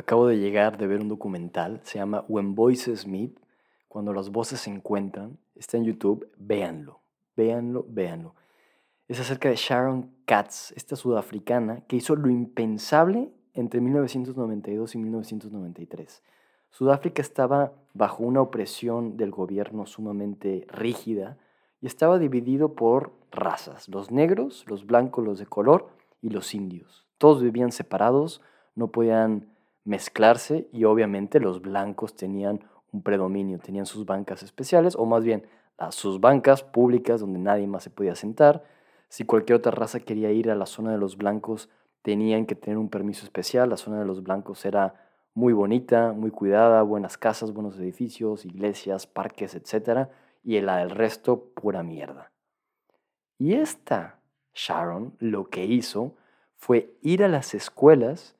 Acabo de llegar de ver un documental, se llama When Voices Meet, cuando las voces se encuentran, está en YouTube, véanlo, véanlo, véanlo. Es acerca de Sharon Katz, esta sudafricana que hizo lo impensable entre 1992 y 1993. Sudáfrica estaba bajo una opresión del gobierno sumamente rígida y estaba dividido por razas, los negros, los blancos, los de color y los indios. Todos vivían separados, no podían mezclarse y obviamente los blancos tenían un predominio, tenían sus bancas especiales o más bien sus bancas públicas donde nadie más se podía sentar. Si cualquier otra raza quería ir a la zona de los blancos, tenían que tener un permiso especial. La zona de los blancos era muy bonita, muy cuidada, buenas casas, buenos edificios, iglesias, parques, etc. Y la del resto, pura mierda. Y esta Sharon lo que hizo fue ir a las escuelas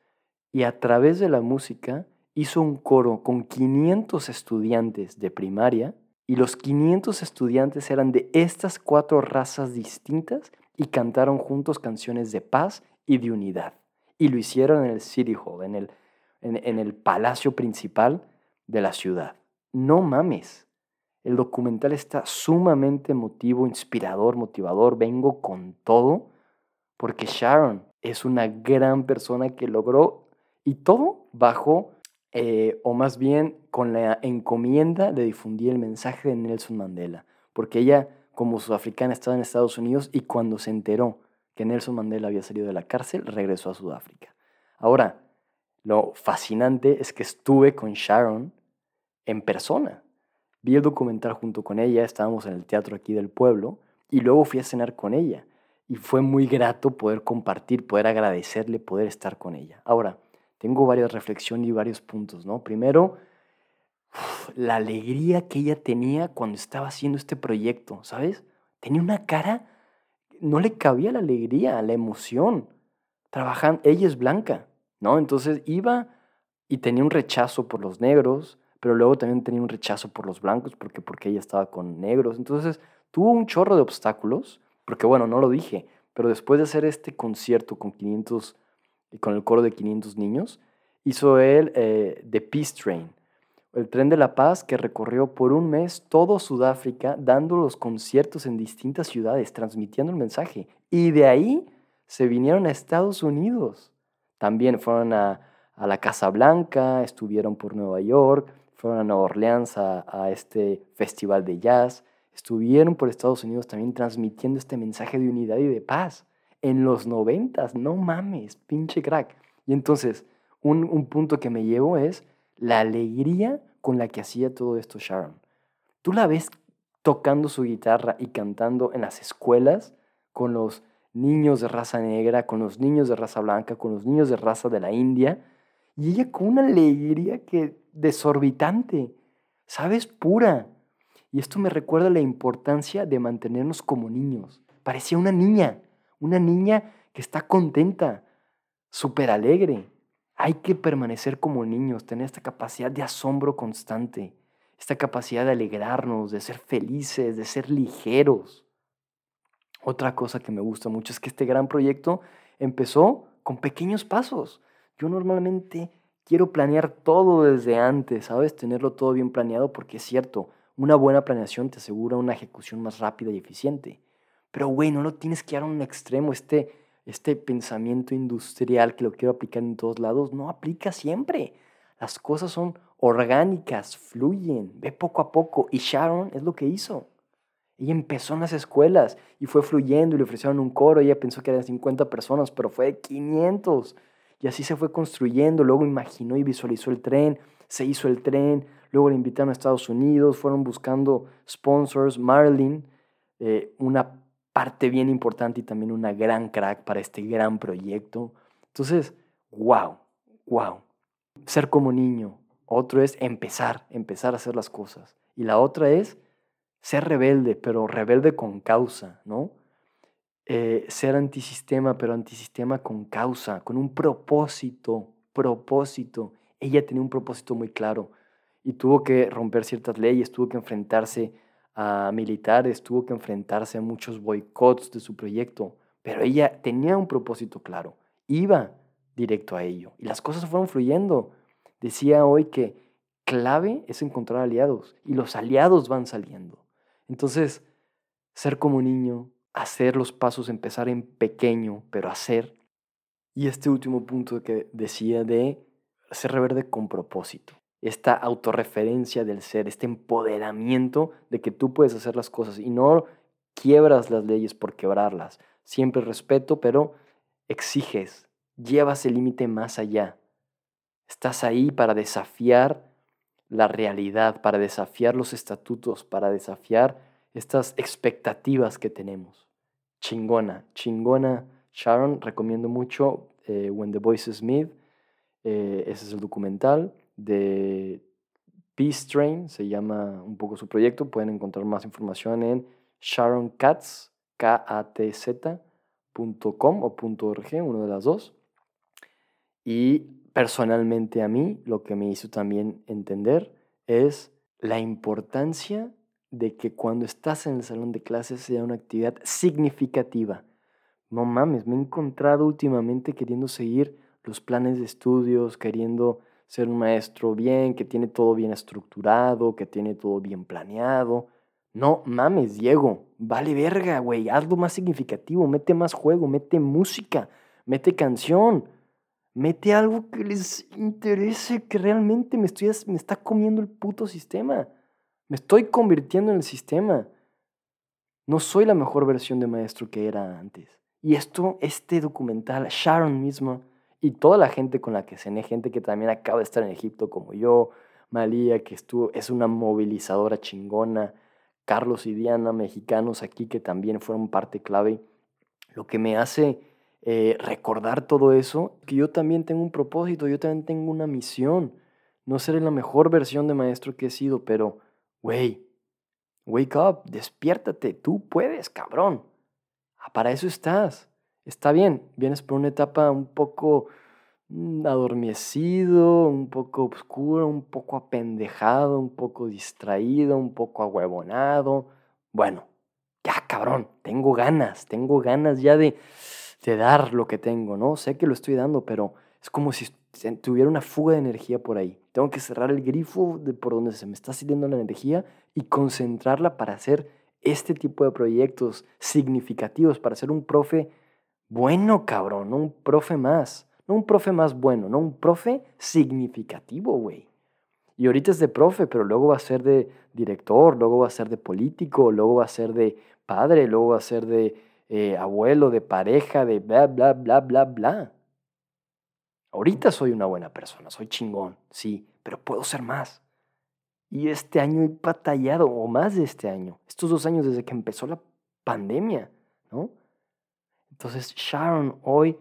y a través de la música hizo un coro con 500 estudiantes de primaria y los 500 estudiantes eran de estas cuatro razas distintas y cantaron juntos canciones de paz y de unidad. Y lo hicieron en el City Hall, en el, en, el palacio principal de la ciudad. No mames. El documental está sumamente emotivo, inspirador, motivador. Vengo con todo porque Sharon es una gran persona que logró y todo bajo, eh, o más bien con la encomienda de difundir el mensaje de Nelson Mandela, porque ella como sudafricana estaba en Estados Unidos y cuando se enteró que Nelson Mandela había salido de la cárcel, regresó a Sudáfrica. Ahora, lo fascinante es que estuve con Sharon en persona. Vi el documental junto con ella, estábamos en el teatro aquí del pueblo y luego fui a cenar con ella. Y fue muy grato poder compartir, poder agradecerle, poder estar con ella. Ahora, tengo varias reflexiones y varios puntos, ¿no? Primero, la alegría que ella tenía cuando estaba haciendo este proyecto, ¿sabes? Tenía una cara, no le cabía la alegría, la emoción. Trabajando, ella es blanca, ¿no? Entonces iba y tenía un rechazo por los negros, pero luego también tenía un rechazo por los blancos, porque, porque ella estaba con negros. Entonces tuvo un chorro de obstáculos, porque bueno, no lo dije, pero después de hacer este concierto con 500 y con el coro de 500 niños, hizo él eh, The Peace Train, el tren de la paz que recorrió por un mes todo Sudáfrica dando los conciertos en distintas ciudades, transmitiendo el mensaje. Y de ahí se vinieron a Estados Unidos. También fueron a, la Casa Blanca, estuvieron por Nueva York, fueron a Nueva Orleans a, a este festival de jazz, estuvieron por Estados Unidos también transmitiendo este mensaje de unidad y de paz en los noventas, no mames, pinche crack. Y entonces, un, punto que me llevo es la alegría con la que hacía todo esto Sharon. Tú la ves tocando su guitarra y cantando en las escuelas con los niños de raza negra, con los niños de raza blanca, con los niños de raza de la India, y ella con una alegría que desorbitante, ¿sabes? Pura. Y esto me recuerda la importancia de mantenernos como niños. Parecía una niña, una niña que está contenta, súper alegre. Hay que permanecer como niños, tener esta capacidad de asombro constante, esta capacidad de alegrarnos, de ser felices, de ser ligeros. Otra cosa que me gusta mucho es que este gran proyecto empezó con pequeños pasos. Yo normalmente quiero planear todo desde antes, ¿sabes? Tenerlo todo bien planeado porque es cierto, una buena planeación te asegura una ejecución más rápida y eficiente. Pero, güey, no lo tienes que dar a un extremo. Este, este pensamiento industrial que lo quiero aplicar en todos lados, no aplica siempre. Las cosas son orgánicas, fluyen, ve poco a poco. Y Sharon es lo que hizo. Ella empezó en las escuelas y fue fluyendo y le ofrecieron un coro. Ella pensó que eran 50 personas, pero fue de 500. Y así se fue construyendo. Luego imaginó y visualizó el tren. Se hizo el tren. Luego le invitaron a Estados Unidos. Fueron buscando sponsors. Marilyn, eh, una parte bien importante y también una gran crack para este gran proyecto. Entonces, wow, wow. Ser como niño. Otro es empezar, empezar a hacer las cosas. Y la otra es ser rebelde, pero rebelde con causa, ¿no? Eh, ser antisistema, pero antisistema con causa, con un propósito, propósito. Ella tenía un propósito muy claro y tuvo que romper ciertas leyes, tuvo que enfrentarse a militares, tuvo que enfrentarse a muchos boicots de su proyecto, pero ella tenía un propósito claro, iba directo a ello y las cosas fueron fluyendo. Decía hoy que clave es encontrar aliados y los aliados van saliendo. Entonces, ser como niño, hacer los pasos, empezar en pequeño, pero hacer. Y este último punto que decía de ser reverde con propósito. Esta autorreferencia del ser, este empoderamiento de que tú puedes hacer las cosas y no quiebras las leyes por quebrarlas. Siempre respeto, pero exiges, llevas el límite más allá. Estás ahí para desafiar la realidad, para desafiar los estatutos, para desafiar estas expectativas que tenemos. Chingona, chingona. Sharon, recomiendo mucho eh, When the Voices Meet. Eh, ese es el documental de Peace Train, se llama un poco su proyecto. Pueden encontrar más información en sharoncats, K-A-T-Z.com o .org, uno de las dos. Y personalmente a mí, lo que me hizo también entender es la importancia de que cuando estás en el salón de clases sea una actividad significativa. No mames, me he encontrado últimamente queriendo seguir los planes de estudios, queriendo ser un maestro bien, que tiene todo bien estructurado, que tiene todo bien planeado. No mames, Diego, vale verga, güey, hazlo más significativo, mete más juego, mete música, mete canción, mete algo que les interese, que realmente me, estoy, me está comiendo el puto sistema. Me estoy convirtiendo en el sistema. No soy la mejor versión de maestro que era antes. Y esto, este documental, Sharon misma y toda la gente con la que cené, gente que también acaba de estar en Egipto como yo, Malía, que estuvo, es una movilizadora chingona, Carlos y Diana, mexicanos aquí que también fueron parte clave. Lo que me hace eh, recordar todo eso, que yo también tengo un propósito, yo también tengo una misión. No seré la mejor versión de maestro que he sido, pero Güey, wake up, despiértate, tú puedes, cabrón. Ah, para eso estás. Está bien, vienes por una etapa un poco mm, adormecido, un poco oscuro, un poco apendejado, un poco distraído, un poco ahuevonado. Bueno, ya cabrón, tengo ganas, tengo ganas ya de, de dar lo que tengo, ¿no? Sé que lo estoy dando, pero es como si tuviera una fuga de energía por ahí. Tengo que cerrar el grifo de por donde se me está saliendo la energía y concentrarla para hacer este tipo de proyectos significativos, para ser un profe bueno, cabrón, no un profe más, no un profe más bueno, no un profe significativo, güey. Y ahorita es de profe, pero luego va a ser de director, luego va a ser de político, luego va a ser de padre, luego va a ser de eh, abuelo, de pareja, de bla, bla, bla, bla, bla. Ahorita soy una buena persona, soy chingón, sí, pero puedo ser más. Y este año he batallado, o más de este año, estos dos años desde que empezó la pandemia, ¿no? Entonces Sharon hoy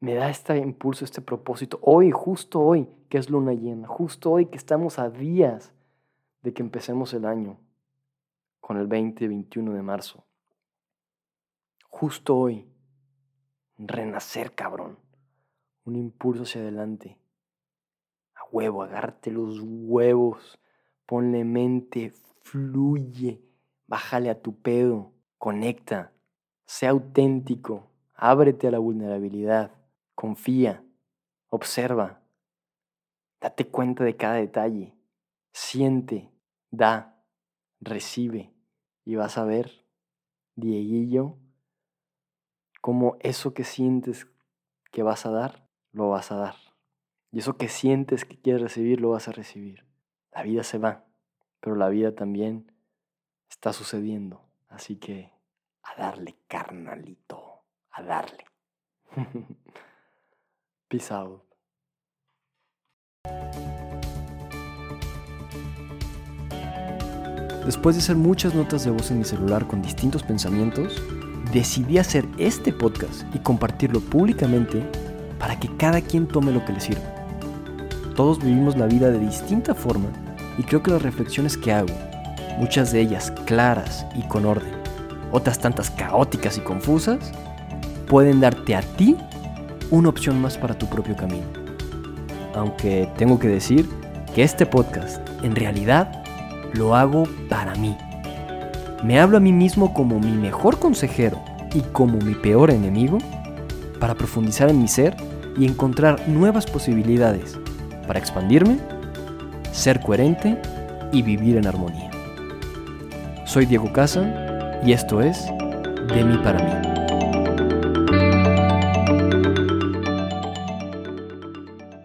me da este impulso, este propósito, hoy, justo hoy, que es luna llena, justo hoy que estamos a días de que empecemos el año con el 20-21 de marzo. Justo hoy, renacer, cabrón un impulso hacia adelante. A huevo, agárrate los huevos, ponle mente, fluye, bájale a tu pedo, conecta, sea auténtico, ábrete a la vulnerabilidad, confía, observa, date cuenta de cada detalle, siente, da, recibe. Y vas a ver, Dieguillo, cómo eso que sientes que vas a dar lo vas a dar. Y eso que sientes que quieres recibir, lo vas a recibir. La vida se va, pero la vida también está sucediendo. Así que a darle, carnalito, a darle. Peace out. Después de hacer muchas notas de voz en mi celular con distintos pensamientos, decidí hacer este podcast y compartirlo públicamente para que cada quien tome lo que le sirva. Todos vivimos la vida de distinta forma y creo que las reflexiones que hago, muchas de ellas claras y con orden, otras tantas caóticas y confusas, pueden darte a ti una opción más para tu propio camino. Aunque tengo que decir que este podcast en realidad lo hago para mí. Me hablo a mí mismo como mi mejor consejero y como mi peor enemigo para profundizar en mi ser y encontrar nuevas posibilidades para expandirme, ser coherente y vivir en armonía. Soy Diego Casa y esto es De mí para mí.